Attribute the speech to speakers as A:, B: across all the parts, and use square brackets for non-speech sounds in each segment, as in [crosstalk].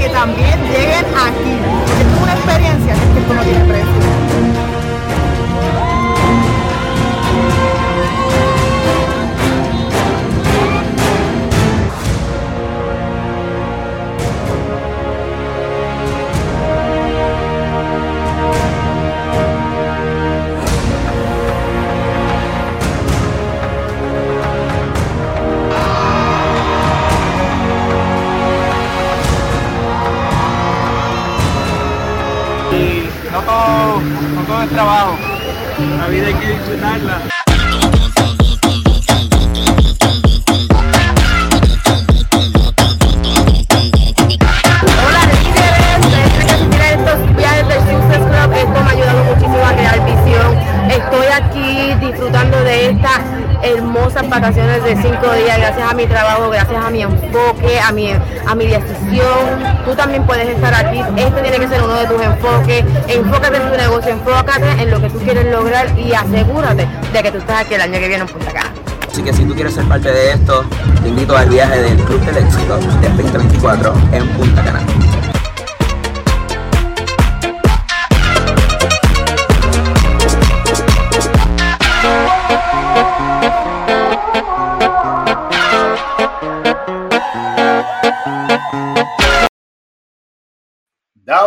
A: que también lleguen aquí. Es una experiencia que
B: disfrutarla.
A: A mi decisión. Tú también puedes estar aquí. Este tiene que ser uno de tus enfoques. Enfócate en tu negocio, enfócate en lo que tú quieres lograr y asegúrate de que tú estás aquí el año que viene en Punta Cana.
C: Así que si tú quieres ser parte de esto, te invito al viaje del Club del Éxito del 2024 en Punta Cana.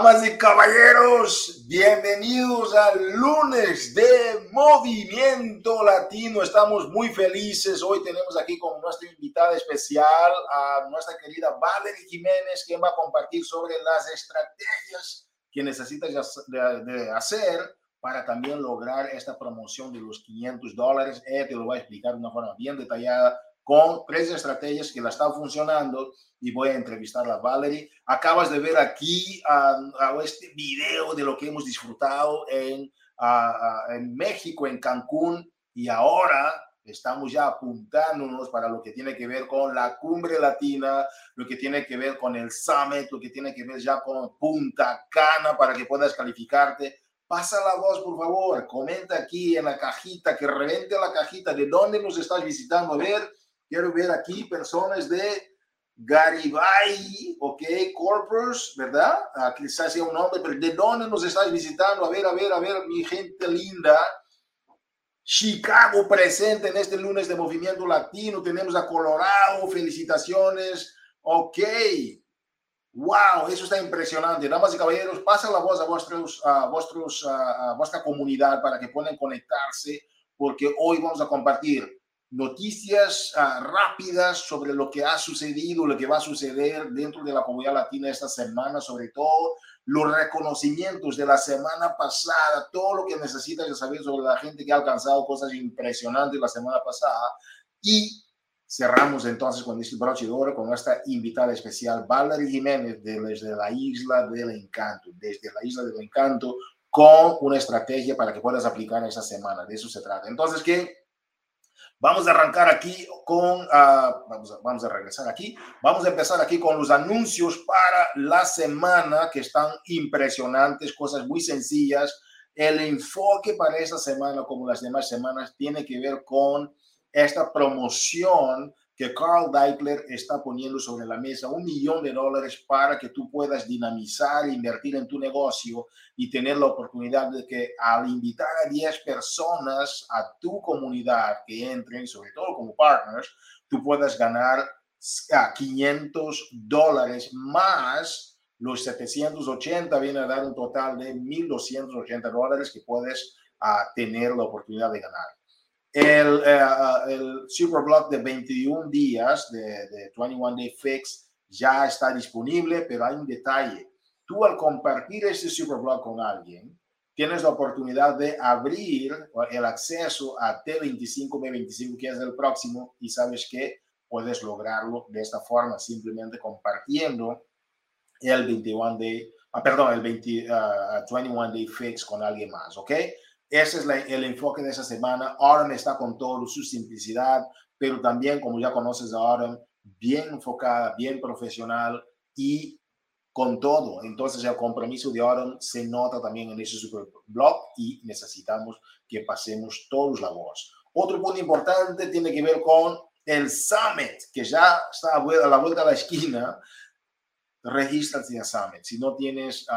D: Damas y caballeros, bienvenidos al lunes de Movimiento Latino. Estamos muy felices. Hoy tenemos aquí como nuestra invitada especial a nuestra querida Valerie Jiménez, quien va a compartir sobre las estrategias que necesitas de hacer para también lograr esta promoción de los 500 dólares. Ella te lo va a explicar de una forma bien detallada con tres estrategias que la están funcionando y voy a entrevistar a Valerie. Acabas de ver aquí este video de lo que hemos disfrutado en, en México, en Cancún, y ahora estamos ya apuntándonos para lo que tiene que ver con la cumbre latina, lo que tiene que ver con el summit, lo que tiene que ver ya con Punta Cana para que puedas calificarte. Pasa la voz, por favor. Comenta aquí en la cajita, que revente la cajita de dónde nos estás visitando. A ver, Quiero ver aquí personas de Garibay, ok, Corpus, ¿verdad? Aquí se hace un nombre, pero ¿de dónde nos estás visitando? A ver, a ver, a ver, mi gente linda. Chicago presente en este lunes de Movimiento Latino. Tenemos a Colorado, felicitaciones. Ok. Wow, eso está impresionante. Damas y caballeros, pasa la voz a, vuestros, a, vuestros, a vuestra comunidad para que puedan conectarse, porque hoy vamos a compartir noticias uh, rápidas sobre lo que ha sucedido, lo que va a suceder dentro de la comunidad latina esta semana, sobre todo los reconocimientos de la semana pasada, todo lo que necesitas saber sobre la gente que ha alcanzado cosas impresionantes la semana pasada. Y cerramos entonces con este broche de oro con nuestra invitada especial, Valerie Jiménez, desde la Isla del Encanto, desde la Isla del Encanto, con una estrategia para que puedas aplicar esta semana. De eso se trata. Entonces, ¿qué? Vamos a arrancar aquí con, uh, vamos, a, vamos a regresar aquí, vamos a empezar aquí con los anuncios para la semana que están impresionantes, cosas muy sencillas. El enfoque para esta semana, como las demás semanas, tiene que ver con esta promoción que Carl Deichler está poniendo sobre la mesa, un millón de dólares para que tú puedas dinamizar, invertir en tu negocio y tener la oportunidad de que al invitar a 10 personas a tu comunidad que entren, sobre todo como partners, tú puedas ganar a 500 dólares más los 780 viene a dar un total de 1.280 dólares que puedes uh, tener la oportunidad de ganar. El, uh, el Superblock de 21 días de, de 21 Day Fix ya está disponible, pero hay un detalle. Tú al compartir este Superblock con alguien, tienes la oportunidad de abrir el acceso a T25, B25, que es el próximo, y sabes que puedes lograrlo de esta forma, simplemente compartiendo el 21 Day, ah, perdón, el 20, uh, 21 Day Fix con alguien más, ¿ok? Ese es la, el enfoque de esa semana. Autumn está con todo, su simplicidad, pero también, como ya conoces a Autumn, bien enfocada, bien profesional y con todo. Entonces, el compromiso de Autumn se nota también en ese super blog y necesitamos que pasemos todos la voz. Otro punto importante tiene que ver con el Summit, que ya está a la vuelta a la esquina regístrate a Summit. Si no tienes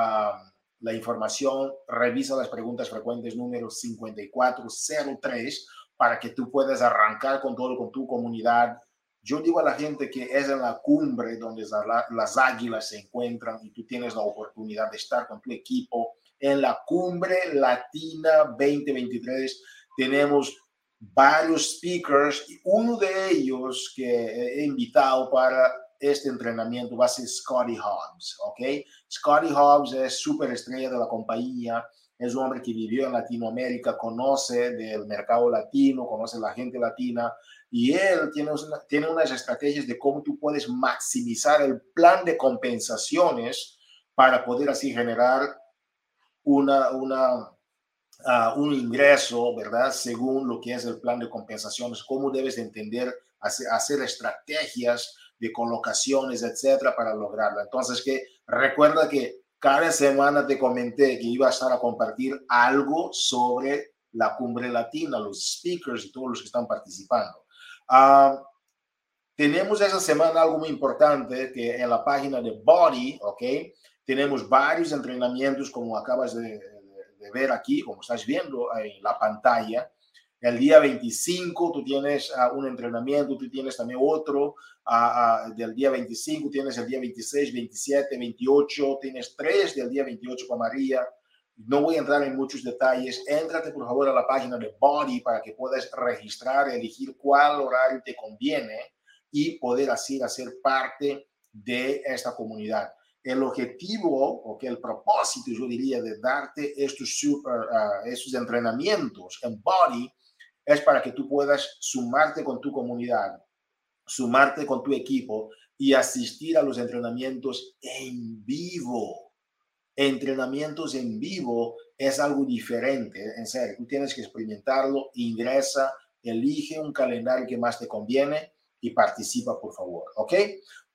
D: la información, revisa las preguntas frecuentes número 5403 para que tú puedas arrancar con todo, con tu comunidad. Yo digo a la gente que es en la cumbre donde las águilas se encuentran y tú tienes la oportunidad de estar con tu equipo en la cumbre latina 2023. Tenemos varios speakers y uno de ellos que he invitado para este entrenamiento va a ser Scotty Hobbs, ¿ok? Scotty Hobbs es superestrella de la compañía, es un hombre que vivió en Latinoamérica, conoce del mercado latino, conoce la gente latina y él tiene, tiene unas estrategias de cómo tú puedes maximizar el plan de compensaciones para poder así generar una, una, uh, un ingreso, ¿verdad? Según lo que es el plan de compensaciones, cómo debes entender, hacer, hacer estrategias de colocaciones, etcétera, para lograrlo. Entonces, que recuerda que cada semana te comenté que iba a estar a compartir algo sobre la cumbre latina, los speakers y todos los que están participando. Uh, tenemos esa semana algo muy importante que en la página de Body, ¿ok? Tenemos varios entrenamientos como acabas de ver aquí, como estás viendo en la pantalla. El día 25 tú tienes uh, un entrenamiento, tú tienes también otro uh, uh, del día 25, tienes el día 26, 27, 28, tienes tres del día 28 con María. No voy a entrar en muchos detalles. Éntrate por favor a la página de Body para que puedas registrar, elegir cuál horario te conviene y poder así hacer parte de esta comunidad el objetivo o que el propósito, yo diría, de darte estos, super, uh, estos entrenamientos en body es para que tú puedas sumarte con tu comunidad, sumarte con tu equipo y asistir a los entrenamientos en vivo. Entrenamientos en vivo es algo diferente, en serio, tú tienes que experimentarlo, ingresa, elige un calendario que más te conviene y participa, por favor, ¿ok?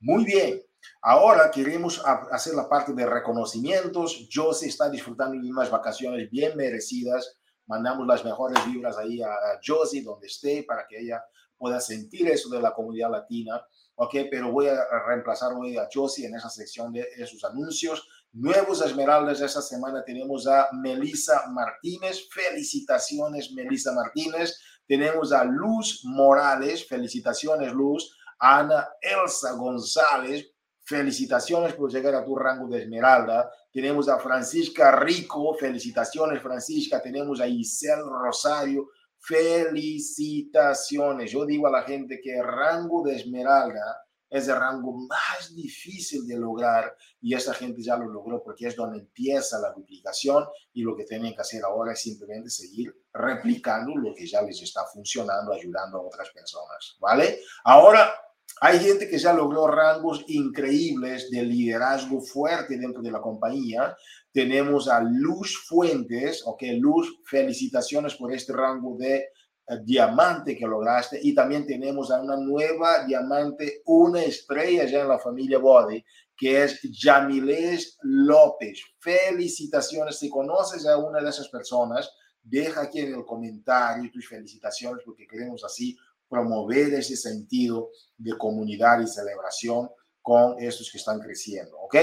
D: Muy bien, Ahora queremos hacer la parte de reconocimientos. Josie está disfrutando de unas vacaciones bien merecidas. Mandamos las mejores vibras ahí a Josie donde esté para que ella pueda sentir eso de la comunidad latina. Ok, pero voy a reemplazar hoy a Josie en esa sección de esos anuncios. Nuevos Esmeraldas esta semana tenemos a Melissa Martínez. Felicitaciones, Melissa Martínez. Tenemos a Luz Morales. Felicitaciones, Luz. Ana Elsa González. Felicitaciones por llegar a tu rango de esmeralda. Tenemos a Francisca Rico. Felicitaciones, Francisca. Tenemos a Isel Rosario. Felicitaciones. Yo digo a la gente que el rango de esmeralda es el rango más difícil de lograr y esa gente ya lo logró porque es donde empieza la duplicación y lo que tienen que hacer ahora es simplemente seguir replicando lo que ya les está funcionando, ayudando a otras personas, ¿vale? Ahora hay gente que ya logró rangos increíbles de liderazgo fuerte dentro de la compañía. Tenemos a Luz Fuentes, ok, Luz, felicitaciones por este rango de eh, diamante que lograste. Y también tenemos a una nueva diamante, una estrella ya en la familia Body, que es Yamilés López. Felicitaciones. Si conoces a una de esas personas, deja aquí en el comentario tus felicitaciones porque queremos así promover ese sentido de comunidad y celebración con estos que están creciendo, ¿ok?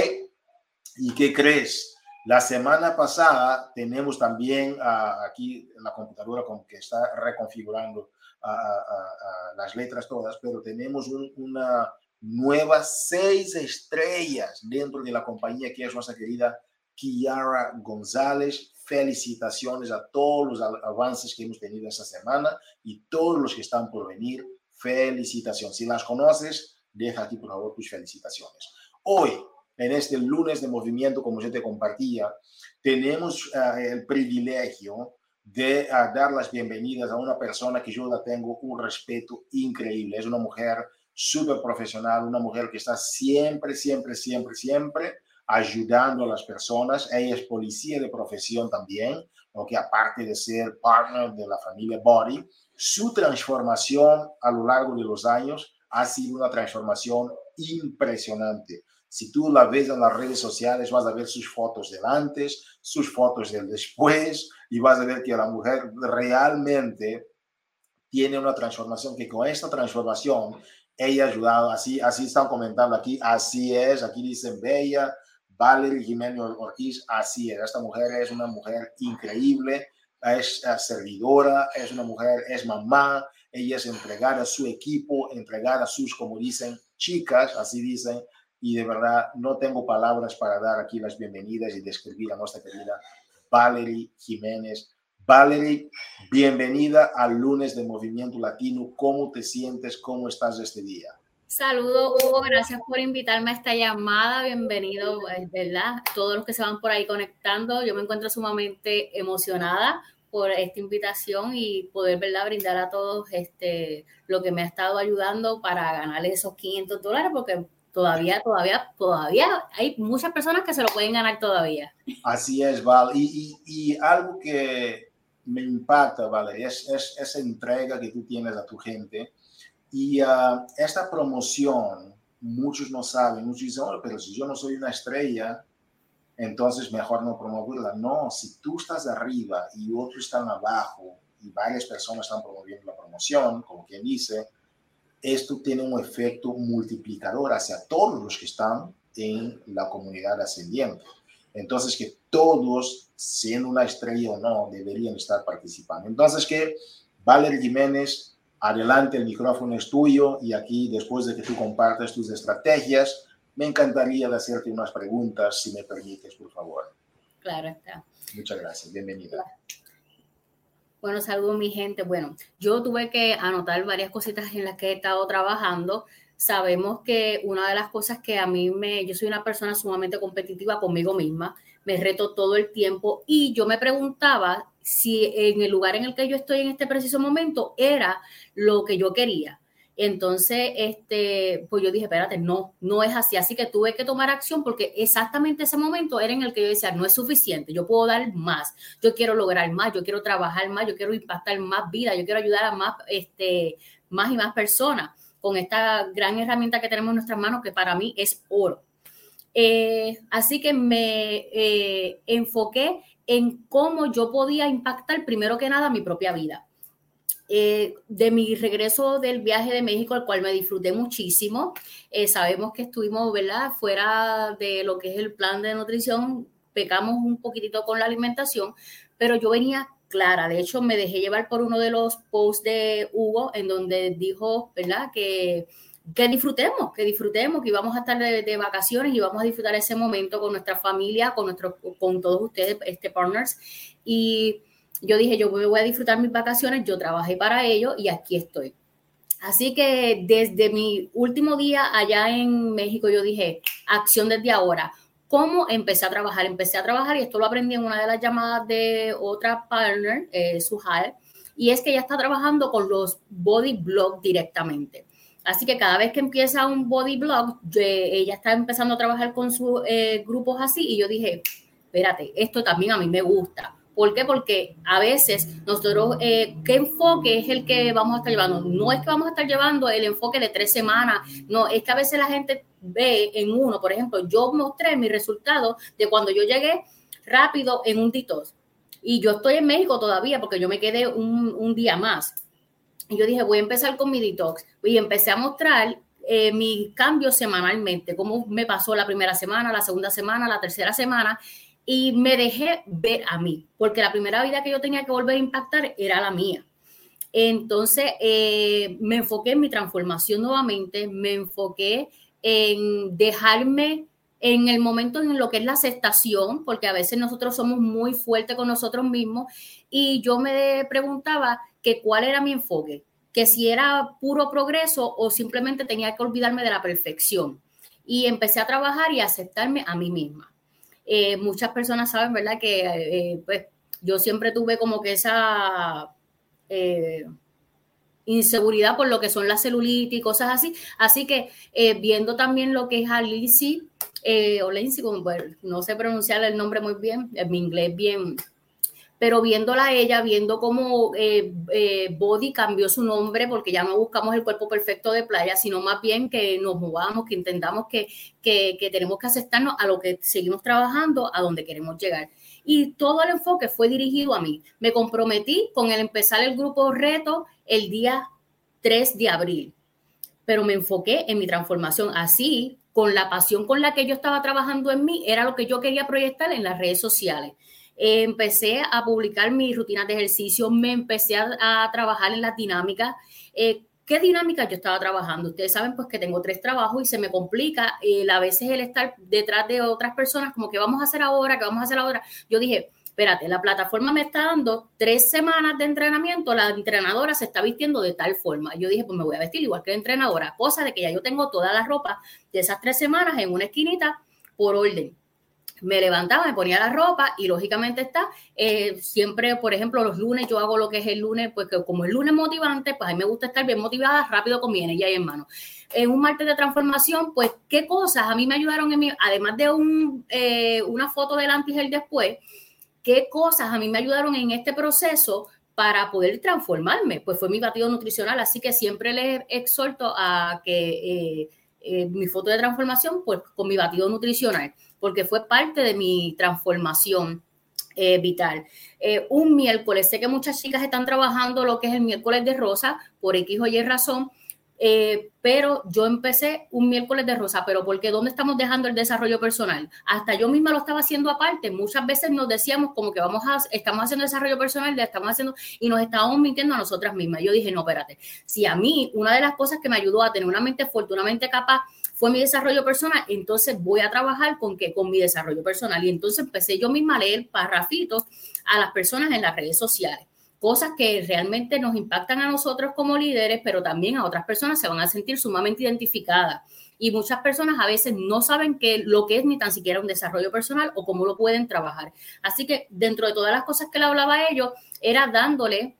D: ¿Y qué crees? La semana pasada tenemos también uh, aquí la computadora como que está reconfigurando uh, las letras todas, pero tenemos un, una nueva seis estrellas dentro de la compañía que es nuestra querida Kiara González. Felicitaciones a todos los avances que hemos tenido esta semana y todos los que están por venir. Felicitaciones. Si las conoces, deja aquí por favor tus felicitaciones. Hoy, en este lunes de movimiento, como yo te compartía, tenemos uh, el privilegio de uh, dar las bienvenidas a una persona que yo la tengo un respeto increíble. Es una mujer súper profesional, una mujer que está siempre, siempre, siempre, siempre ayudando a las personas. Ella es policía de profesión también, que aparte de ser partner de la familia Body, su transformación a lo largo de los años ha sido una transformación impresionante. Si tú la ves en las redes sociales, vas a ver sus fotos del antes, sus fotos del después, y vas a ver que la mujer realmente tiene una transformación, que con esta transformación ella ha ayudado, así, así están comentando aquí, así es, aquí dicen Bella, Valerie Jiménez Ortiz, así es, esta mujer es una mujer increíble, es servidora, es una mujer, es mamá, ella es entregada a su equipo, entregada a sus, como dicen, chicas, así dicen, y de verdad no tengo palabras para dar aquí las bienvenidas y describir a nuestra querida Valerie Jiménez. Valerie, bienvenida al lunes de Movimiento Latino. ¿Cómo te sientes? ¿Cómo estás este día?
E: Saludos, Hugo. Gracias por invitarme a esta llamada. Bienvenido, ¿verdad? Todos los que se van por ahí conectando. Yo me encuentro sumamente emocionada por esta invitación y poder, ¿verdad?, brindar a todos este, lo que me ha estado ayudando para ganar esos 500 dólares, porque todavía, todavía, todavía hay muchas personas que se lo pueden ganar todavía.
D: Así es, Val. Y, y, y algo que me impacta, Vale, es, es, esa entrega que tú tienes a tu gente. Y uh, esta promoción, muchos no saben, muchos dicen, pero si yo no soy una estrella, entonces mejor no promoverla. No, si tú estás arriba y otros están abajo y varias personas están promoviendo la promoción, como quien dice, esto tiene un efecto multiplicador hacia todos los que están en la comunidad ascendiente. Entonces, que todos, siendo una estrella o no, deberían estar participando. Entonces, que Valerie Jiménez, adelante, el micrófono es tuyo y aquí, después de que tú compartas tus estrategias, me encantaría de hacerte unas preguntas, si me permites, por favor.
E: Claro está.
D: Muchas gracias, bienvenida.
E: Bueno, saludos mi gente. Bueno, yo tuve que anotar varias cositas en las que he estado trabajando. Sabemos que una de las cosas que a mí me, yo soy una persona sumamente competitiva conmigo misma, me reto todo el tiempo y yo me preguntaba si en el lugar en el que yo estoy en este preciso momento era lo que yo quería. Entonces, este, pues yo dije, espérate, no, no es así. Así que tuve que tomar acción porque exactamente ese momento era en el que yo decía, no es suficiente, yo puedo dar más, yo quiero lograr más, yo quiero trabajar más, yo quiero impactar más vida, yo quiero ayudar a más, este, más y más personas con esta gran herramienta que tenemos en nuestras manos que para mí es oro. Eh, así que me eh, enfoqué en cómo yo podía impactar primero que nada mi propia vida eh, de mi regreso del viaje de México, al cual me disfruté muchísimo. Eh, sabemos que estuvimos, ¿verdad? Fuera de lo que es el plan de nutrición, pecamos un poquitito con la alimentación, pero yo venía clara. De hecho, me dejé llevar por uno de los posts de Hugo, en donde dijo, ¿verdad? Que, que disfrutemos, que disfrutemos, que íbamos a estar de, vacaciones y vamos a disfrutar ese momento con nuestra familia, con, nuestro, con todos ustedes, este, partners. Y yo dije, yo voy a disfrutar mis vacaciones, yo trabajé para ello y aquí estoy. Así que desde mi último día allá en México, yo dije, acción desde ahora. ¿Cómo empecé a trabajar? Empecé a trabajar y esto lo aprendí en una de las llamadas de otra partner, eh, Sujal, y es que ella está trabajando con los body blog directamente. Así que cada vez que empieza un body blog, ella está empezando a trabajar con sus eh, grupos así y yo dije, espérate, esto también a mí me gusta ¿Por qué? Porque a veces nosotros, eh, ¿qué enfoque es el que vamos a estar llevando? No es que vamos a estar llevando el enfoque de tres semanas, no, es que a veces la gente ve en uno, por ejemplo, yo mostré mi resultado de cuando yo llegué rápido en un detox. Y yo estoy en México todavía porque yo me quedé un, un día más. Y yo dije, voy a empezar con mi detox. Y empecé a mostrar eh, mis cambios semanalmente, cómo me pasó la primera semana, la segunda semana, la tercera semana y me dejé ver a mí, porque la primera vida que yo tenía que volver a impactar era la mía. Entonces, eh, me enfoqué en mi transformación nuevamente, me enfoqué en dejarme en el momento en lo que es la aceptación, porque a veces nosotros somos muy fuertes con nosotros mismos, y yo me preguntaba que cuál era mi enfoque, que si era puro progreso o simplemente tenía que olvidarme de la perfección. Y empecé a trabajar y a aceptarme a mí misma. Eh, muchas personas saben, ¿verdad? Que eh, pues yo siempre tuve como que esa eh, inseguridad por lo que son las celulitis y cosas así. Así que viendo también lo que es Alicia, o Lindsay, como, pues, no sé pronunciar el nombre muy bien, en mi inglés bien pero viéndola ella, viendo cómo eh, eh, Body cambió su nombre, porque ya no buscamos el cuerpo perfecto de playa, sino más bien que nos movamos, que intentamos que, que, que tenemos que aceptarnos a lo que seguimos trabajando, a donde queremos llegar. Y todo el enfoque fue dirigido a mí. Me comprometí con el empezar el grupo reto el día 3 de abril. pero me enfoqué en mi transformación. Así, con la pasión con la que yo estaba trabajando en mí, era lo que yo quería proyectar en las redes sociales. Empecé a publicar mis rutinas de ejercicio, me empecé a, trabajar en las dinámicas. Eh, ¿Qué dinámica yo estaba trabajando? Ustedes saben pues que tengo tres trabajos y se me complica a veces el estar detrás de otras personas, como que vamos a hacer ahora, que vamos a hacer ahora. Yo dije, espérate, la plataforma me está dando tres semanas de entrenamiento, la entrenadora se está vistiendo de tal forma. Yo dije, pues me voy a vestir igual que la entrenadora, cosa de que ya yo tengo toda la ropa de esas tres semanas en una esquinita por orden me levantaba, me ponía la ropa y lógicamente está, eh, siempre, por ejemplo, los lunes yo hago lo que es el lunes, pues como el lunes motivante, pues a mí me gusta estar bien motivada, rápido con mi energía y en mano. En un martes de transformación, pues qué cosas a mí me ayudaron en mi, además de un, eh, una foto del antes y el después, qué cosas a mí me ayudaron en este proceso para poder transformarme, pues fue mi batido nutricional, así que siempre les exhorto a que eh, mi foto de transformación, pues con mi batido nutricional porque fue parte de mi transformación eh, vital. Eh, un miércoles, sé que muchas chicas están trabajando lo que es el miércoles de rosa, por X o Y razón, eh, pero yo empecé un miércoles de rosa, pero porque ¿dónde estamos dejando el desarrollo personal? Hasta yo misma lo estaba haciendo aparte. Muchas veces nos decíamos como que vamos a, estamos haciendo desarrollo personal, le estamos haciendo y nos estábamos mintiendo a nosotras mismas. Yo dije, no, espérate, si a mí una de las cosas que me ayudó a tener una mente fuerte, una mente capaz, fue mi desarrollo personal, entonces voy a trabajar con qué, con mi desarrollo personal. Y entonces empecé yo misma a leer parrafitos a las personas en las redes sociales cosas que realmente nos impactan a nosotros como líderes, pero también a otras personas se van a sentir sumamente identificadas. Y muchas personas a veces no saben qué lo que es ni tan siquiera un desarrollo personal o cómo lo pueden trabajar. Así que dentro de todas las cosas que le hablaba a ellos, era dándole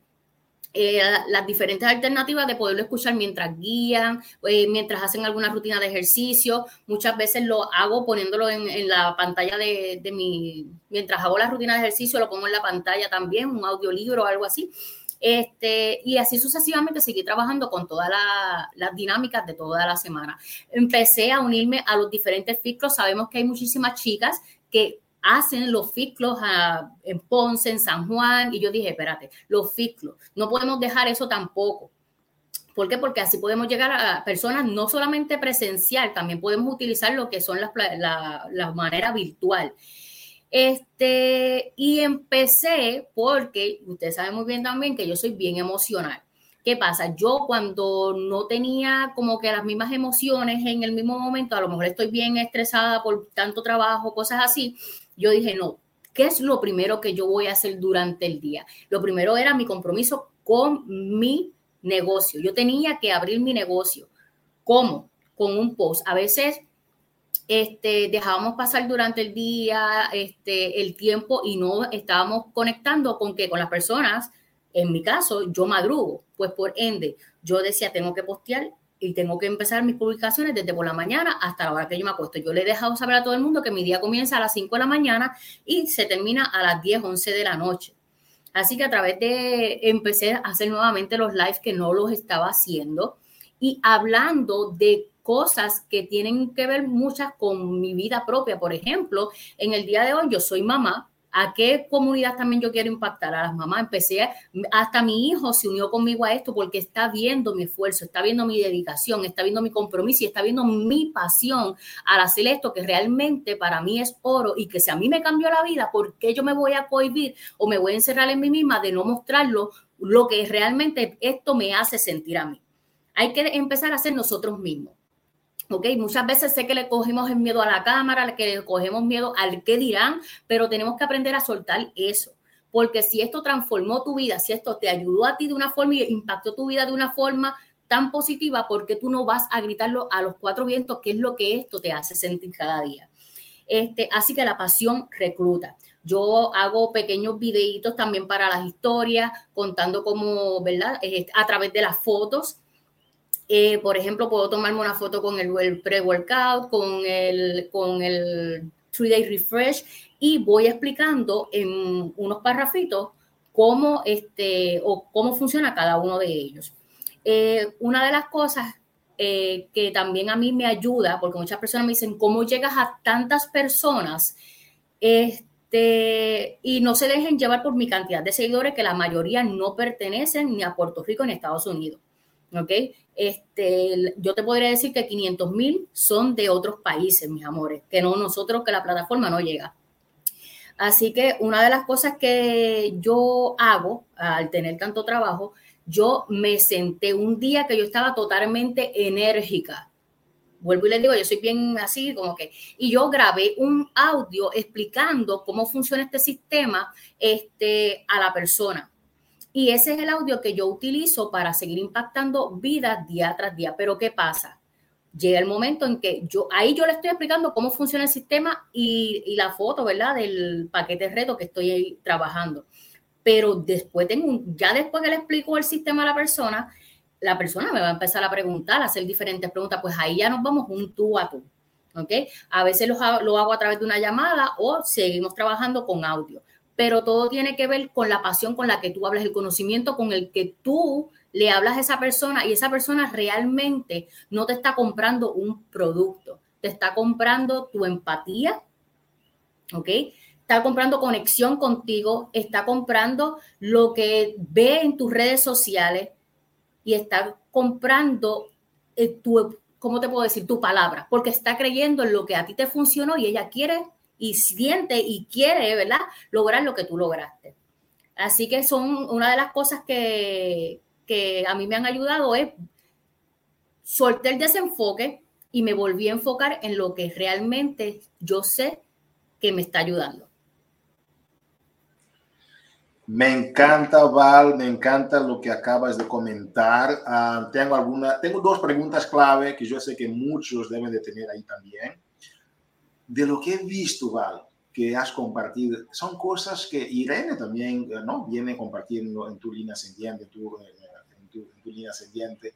E: eh, las diferentes alternativas de poderlo escuchar mientras guían, eh, mientras hacen alguna rutina de ejercicio. Muchas veces lo hago poniéndolo en, la pantalla de, mi, mientras hago la rutina de ejercicio, lo pongo en la pantalla también, un audiolibro o algo así. Este, y así sucesivamente seguí trabajando con todas las dinámicas de toda la semana. Empecé a unirme a los diferentes ciclos. Sabemos que hay muchísimas chicas que hacen los ciclos en Ponce, en San Juan, y yo dije, espérate, los ciclos, no podemos dejar eso tampoco. ¿Por qué? Porque así podemos llegar a personas no solamente presencial, también podemos utilizar lo que son las la, la manera virtual. Este, y empecé porque ustedes saben muy bien también que yo soy bien emocional. ¿Qué pasa? Yo cuando no tenía como que las mismas emociones en el mismo momento, a lo mejor estoy bien estresada por tanto trabajo, cosas así, yo dije, no, ¿qué es lo primero que yo voy a hacer durante el día? Lo primero era mi compromiso con mi negocio. Yo tenía que abrir mi negocio. ¿Cómo? Con un post. A veces este, dejábamos pasar durante el día este, el tiempo y no estábamos conectando con que con las personas. En mi caso, yo madrugo, pues por ende, yo decía, tengo que postear y tengo que empezar mis publicaciones desde por la mañana hasta la hora que yo me acuesto. Yo le he dejado saber a todo el mundo que mi día comienza a las 5 de la mañana y se termina a las 10, 11 de la noche. Así que a través de, empecé a hacer nuevamente los lives que no los estaba haciendo y hablando de cosas que tienen que ver muchas con mi vida propia. Por ejemplo, en el día de hoy yo soy mamá, a qué comunidad también yo quiero impactar a las mamás. Empecé, hasta mi hijo se unió conmigo a esto porque está viendo mi esfuerzo, está viendo mi dedicación, está viendo mi compromiso y está viendo mi pasión al hacer esto que realmente para mí es oro y que si a mí me cambió la vida, ¿por qué yo me voy a cohibir o me voy a encerrar en mí misma de no mostrarlo lo que realmente esto me hace sentir a mí? Hay que empezar a ser nosotros mismos. ¿Ok? Muchas veces sé que le cogemos el miedo a la cámara, que le cogemos miedo al qué dirán, pero tenemos que aprender a soltar eso. Porque si esto transformó tu vida, si esto te ayudó a ti de una forma y impactó tu vida de una forma tan positiva, ¿por qué tú no vas a gritarlo a los cuatro vientos? ¿Qué es lo que esto te hace sentir cada día? Este, así que la pasión recluta. Yo hago pequeños videitos también para las historias, contando cómo, ¿verdad? A través de las fotos eh, por ejemplo, puedo tomarme una foto con el, pre-workout, con el, con el three-day refresh y voy explicando en unos parrafitos cómo, este, o cómo funciona cada uno de ellos. Eh, una de las cosas eh, que también a mí me ayuda, porque muchas personas me dicen, ¿cómo llegas a tantas personas? Este, y no se dejen llevar por mi cantidad de seguidores, que la mayoría no pertenecen ni a Puerto Rico ni a Estados Unidos. ¿ok? Este, yo te podría decir que 500 mil son de otros países, mis amores, que no nosotros, que la plataforma no llega. Así que una de las cosas que yo hago al tener tanto trabajo, yo me senté un día que yo estaba totalmente enérgica. Vuelvo y les digo, yo soy bien así, como que, y yo grabé un audio explicando cómo funciona este sistema este, a la persona. Y ese es el audio que yo utilizo para seguir impactando vidas día tras día. Pero ¿qué pasa? Llega el momento en que yo, ahí yo le estoy explicando cómo funciona el sistema y, la foto, ¿verdad? Del paquete reto que estoy ahí trabajando. Pero después tengo ya después que le explico el sistema a la persona, la persona me va a empezar a preguntar, a hacer diferentes preguntas, pues ahí ya nos vamos un tú a tú. ¿Ok? A veces lo hago a través de una llamada o seguimos trabajando con audio pero todo tiene que ver con la pasión con la que tú hablas, el conocimiento con el que tú le hablas a esa persona y esa persona realmente no te está comprando un producto, te está comprando tu empatía, ¿ok? Está comprando conexión contigo, está comprando lo que ve en tus redes sociales y está comprando eh, tu, ¿cómo te puedo decir? Tu palabra, porque está creyendo en lo que a ti te funcionó y ella quiere y siente y quiere, ¿verdad? Lograr lo que tú lograste. Así que son una de las cosas que, a mí me han ayudado es solté el desenfoque y me volví a enfocar en lo que realmente yo sé que me está ayudando.
D: Me encanta, Val, me encanta lo que acabas de comentar. Ah, tengo, alguna, tengo dos preguntas clave que yo sé que muchos deben de tener ahí también de lo que he visto, Val, que has compartido, son cosas que Irene también eh, ¿no? viene compartiendo en tu línea ascendiente, tu, en, tu, en tu línea ascendiente.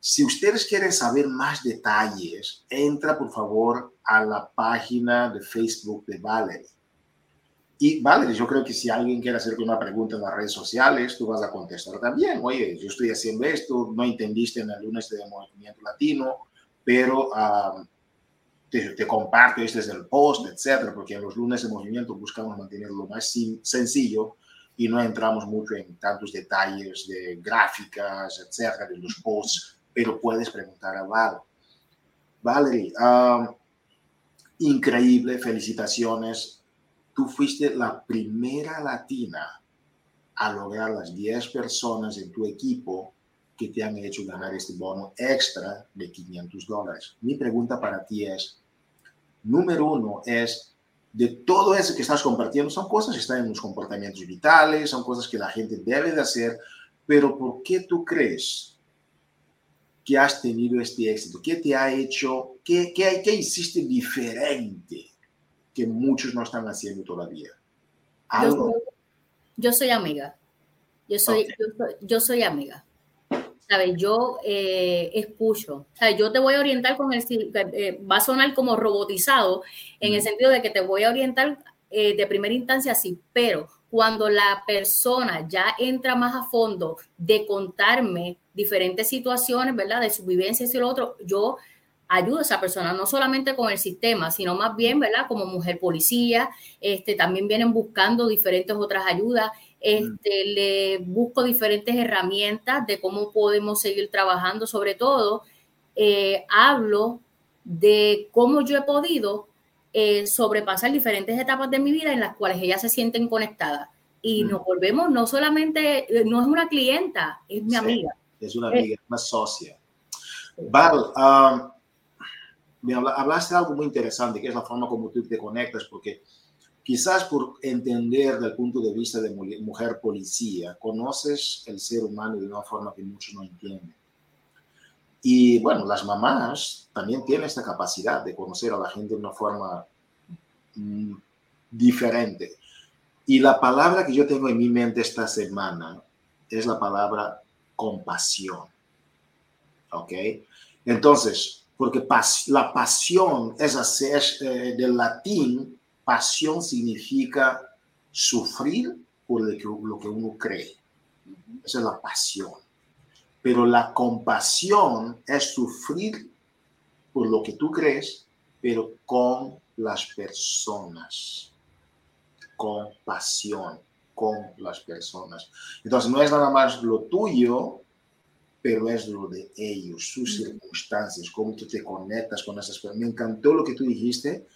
D: Si ustedes quieren saber más detalles, entra por favor a la página de Facebook de Valerie. Y Valerie, yo creo que si alguien quiere hacerte una pregunta en las redes sociales, tú vas a contestar también. Oye, yo estoy haciendo esto, no entendiste en el lunes de Movimiento Latino, pero uh, te, comparto este es el post, etcétera, porque en los lunes de movimiento buscamos mantenerlo lo más sencillo y no entramos mucho en tantos detalles de gráficas, etcétera, de los posts, pero puedes preguntar a Val. Valerie, um, increíble, felicitaciones. Tú fuiste la primera latina a lograr las 10 personas en tu equipo que te han hecho ganar este bono extra de 500 dólares. Mi pregunta para ti es, número uno es de todo eso que estás compartiendo, son cosas que están en los comportamientos vitales, son cosas que la gente debe de hacer, pero ¿por qué tú crees que has tenido este éxito? ¿Qué te ha hecho? ¿Qué, qué, qué hiciste diferente que muchos no están haciendo todavía?
E: Yo, soy, amiga. Yo soy, yo soy amiga. ¿Sabes? Yo eh, escucho, ¿sabes? Yo te voy a orientar con el, eh, va a sonar como robotizado en el sentido de que te voy a orientar eh, de primera instancia, sí, pero cuando la persona ya entra más a fondo de contarme diferentes situaciones, ¿verdad? De su vivencia y lo otro, yo ayudo a esa persona, no solamente con el sistema, sino más bien, ¿verdad? Como mujer policía, este, también vienen buscando diferentes otras ayudas este, le busco diferentes herramientas de cómo podemos seguir trabajando, sobre todo eh, hablo de cómo yo he podido eh, sobrepasar diferentes etapas de mi vida en las cuales ellas se sienten conectadas. Y nos volvemos, no solamente, eh, no es una clienta, es mi amiga.
D: Es una amiga, es una socia. Val, um, me hablaste de algo muy interesante, que es la forma como tú te conectas, porque quizás por entender del punto de vista de mujer policía, conoces el ser humano de una forma que muchos no entienden. Y bueno, las mamás también tienen esta capacidad de conocer a la gente de una forma mm, diferente. Y la palabra que yo tengo en mi mente esta semana es la palabra compasión. ¿Ok? Entonces, porque la pasión es hacer eh, del latín Pasión significa sufrir por lo que, uno cree. Esa es la pasión. Pero la compasión es sufrir por lo que tú crees, pero con las personas. Con pasión, con las personas. Entonces no es nada más lo tuyo, pero es lo de ellos, sus circunstancias, cómo tú te conectas con esas personas. Me encantó lo que tú dijiste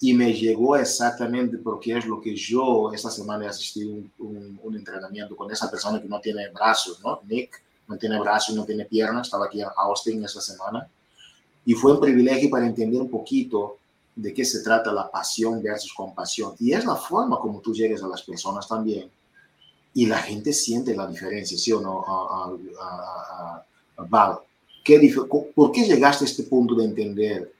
D: y me llegó exactamente porque es lo que yo esta semana he asistido un, un, un, entrenamiento con esa persona que no tiene brazos, ¿no? Nick no tiene brazos, no tiene piernas, estaba aquí en Austin esta semana y fue un privilegio para entender un poquito de qué se trata la pasión versus compasión y es la forma como tú llegas a las personas también y la gente siente la diferencia, ¿sí o no? Val, ¿qué, ¿por qué llegaste a este punto de entender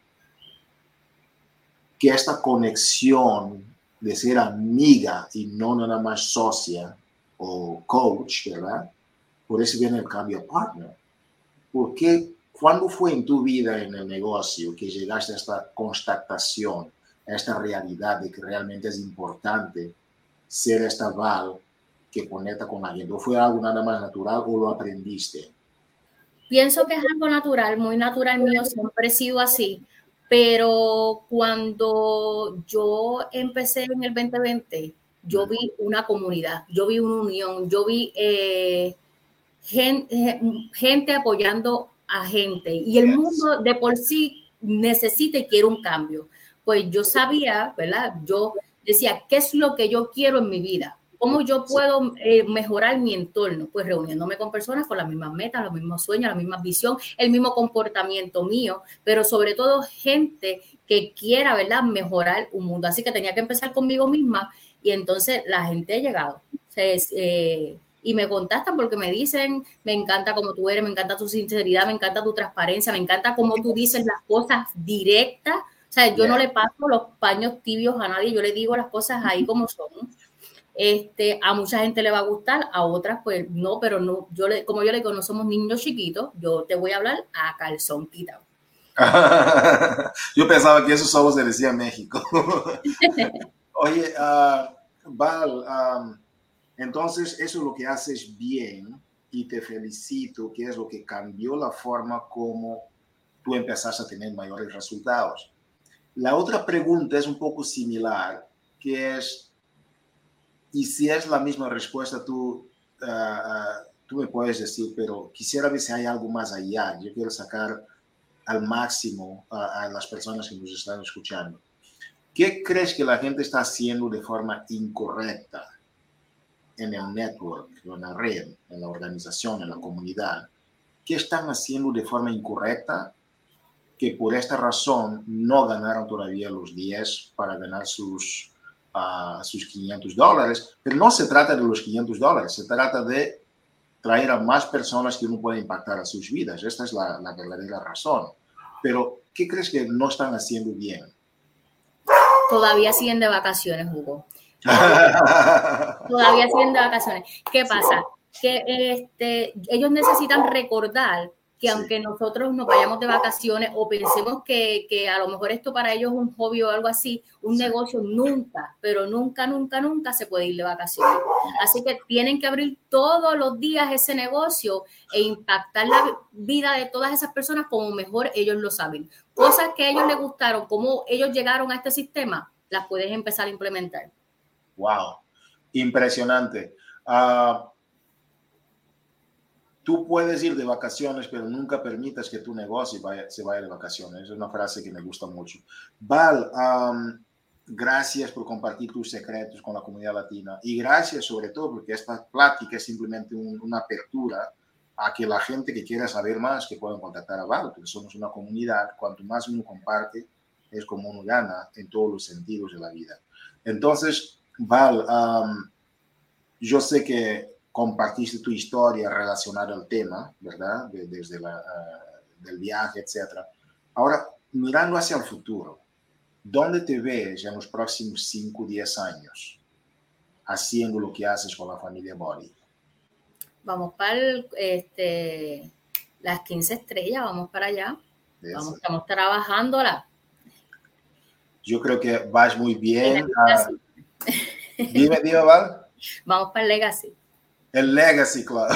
D: que esta conexión de ser amiga y no nada más socia o coach, ¿verdad? Por eso viene el cambio partner. ¿Por qué? ¿Cuándo fue en tu vida en el negocio que llegaste a esta constatación, a esta realidad de que realmente es importante ser esta Val que conecta con gente? ¿O fue algo nada más natural o lo aprendiste?
E: Pienso que es algo natural, muy natural mío, siempre he sido así, pero cuando yo empecé en el 2020, yo vi una comunidad, yo vi una unión, yo vi eh, gente, gente, apoyando a gente y el mundo de por sí necesita y quiere un cambio. Pues yo sabía, ¿verdad? Yo decía, ¿qué es lo que yo quiero en mi vida? ¿Cómo yo puedo eh, mejorar mi entorno? Pues reuniéndome con personas con las mismas metas, los mismos sueños, la misma visión, el mismo comportamiento mío, pero sobre todo gente que quiera, ¿verdad?, mejorar un mundo. Así que tenía que empezar conmigo misma y entonces la gente ha llegado. Eh, y me contactan porque me dicen, me encanta cómo tú eres, me encanta tu sinceridad, me encanta tu transparencia, me encanta cómo tú dices las cosas directas. O sea, yo no le paso los paños tibios a nadie, yo le digo las cosas ahí como son. Este, a mucha gente le va a gustar, a otras pues no, pero no, yo le, como yo le digo, no somos niños chiquitos, yo te voy a hablar a calzón quitado. [laughs]
D: yo pensaba que eso solo se decía en México. [laughs] Oye, uh, Val, entonces eso es lo que haces bien y te felicito, que es lo que cambió la forma como tú empezaste a tener mayores resultados. La otra pregunta es un poco similar, que es, y si es la misma respuesta, tú, uh, tú me puedes decir, pero quisiera ver si hay algo más allá. Yo quiero sacar al máximo a, las personas que nos están escuchando. ¿Qué crees que la gente está haciendo de forma incorrecta en el network, en la red, en la organización, en la comunidad? ¿Qué están haciendo de forma incorrecta que por esta razón no ganaron todavía los 10 para ganar sus a sus 500 dólares, pero no se trata de los 500 dólares, se trata de traer a más personas que uno puede impactar a sus vidas. Esta es la, la verdadera razón. Pero, ¿qué crees que no están haciendo bien?
E: Todavía siguen de vacaciones, Hugo. [laughs] Todavía siguen de vacaciones. ¿Qué pasa? Que este, ellos necesitan recordar que aunque nosotros nos vayamos de vacaciones o pensemos que, que, a lo mejor esto para ellos es un hobby o algo así, un negocio nunca, pero nunca, nunca, nunca se puede ir de vacaciones. Así que tienen que abrir todos los días ese negocio e impactar la vida de todas esas personas como mejor ellos lo saben. Cosas que a ellos les gustaron, cómo ellos llegaron a este sistema, las puedes empezar a implementar.
D: Wow, impresionante. Uh, tú puedes ir de vacaciones, pero nunca permitas que tu negocio vaya, se vaya de vacaciones. Es una frase que me gusta mucho. Val, um, gracias por compartir tus secretos con la comunidad latina y gracias sobre todo porque esta plática es simplemente un, una apertura a que la gente que quiera saber más que puedan contactar a Val, porque somos una comunidad, cuanto más uno comparte, es como uno gana en todos los sentidos de la vida. Entonces, Val, um, yo sé que compartiste tu historia relacionada al tema, ¿verdad? De, desde la, uh, del viaje, etc. Ahora, mirando hacia el futuro, ¿dónde te ves en los próximos 5, 10 años haciendo lo que haces con la familia Body?
E: Vamos para el, este, las 15 estrellas, vamos para allá. Vamos, estamos trabajándola.
D: Yo creo que vas muy bien. Uh, dime, dime, Val. [laughs]
E: Vamos para el Legacy.
D: El Legacy Club.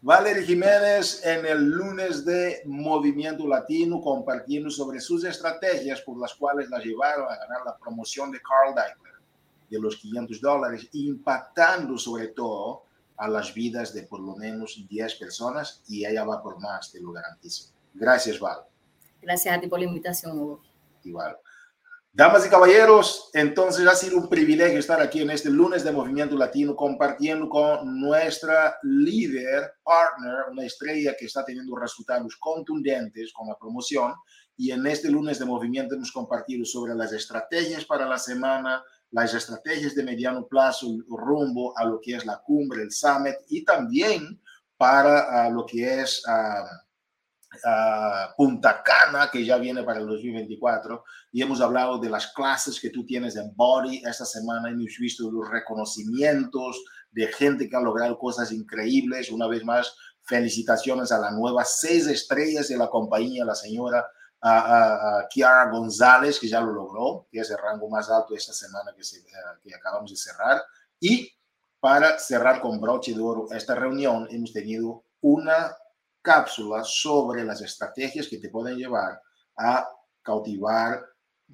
D: Valerie Jiménez en el lunes de Movimiento Latino compartiendo sobre sus estrategias por las cuales la llevaron a ganar la promoción de Carl Daigler de los 500 dólares, impactando sobre todo a las vidas de por lo menos 10 personas y ella va por más, te lo garantizo. Gracias, Val.
E: Gracias a ti por la invitación, Hugo.
D: Igual. Damas y caballeros, entonces ha sido un privilegio estar aquí en este lunes de Movimiento Latino compartiendo con nuestra líder, partner, una estrella que está teniendo resultados contundentes con la promoción. Y en este lunes de Movimiento hemos compartido sobre las estrategias para la semana, las estrategias de mediano plazo rumbo a lo que es la cumbre, el summit y también para uh, lo que es uh, Punta Cana, que ya viene para el 2024. Y hemos hablado de las clases que tú tienes en Body esta semana. Hemos visto los reconocimientos de gente que ha logrado cosas increíbles. Una vez más, felicitaciones a la nueva seis estrellas de la compañía, la señora a, Kiara González, que ya lo logró, que es el rango más alto esta semana que, se, que acabamos de cerrar. Y para cerrar con broche de oro esta reunión, hemos tenido una cápsula sobre las estrategias que te pueden llevar a cautivar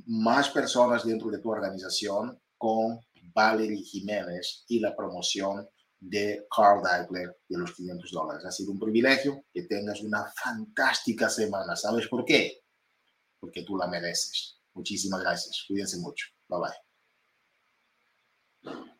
D: más personas dentro de tu organización con Valerie Jiménez y la promoción de Carl Deichler de los 500 dólares. Ha sido un privilegio que tengas una fantástica semana. ¿Sabes por qué? porque tú la mereces. Muchísimas gracias. Cuídense mucho. Bye bye.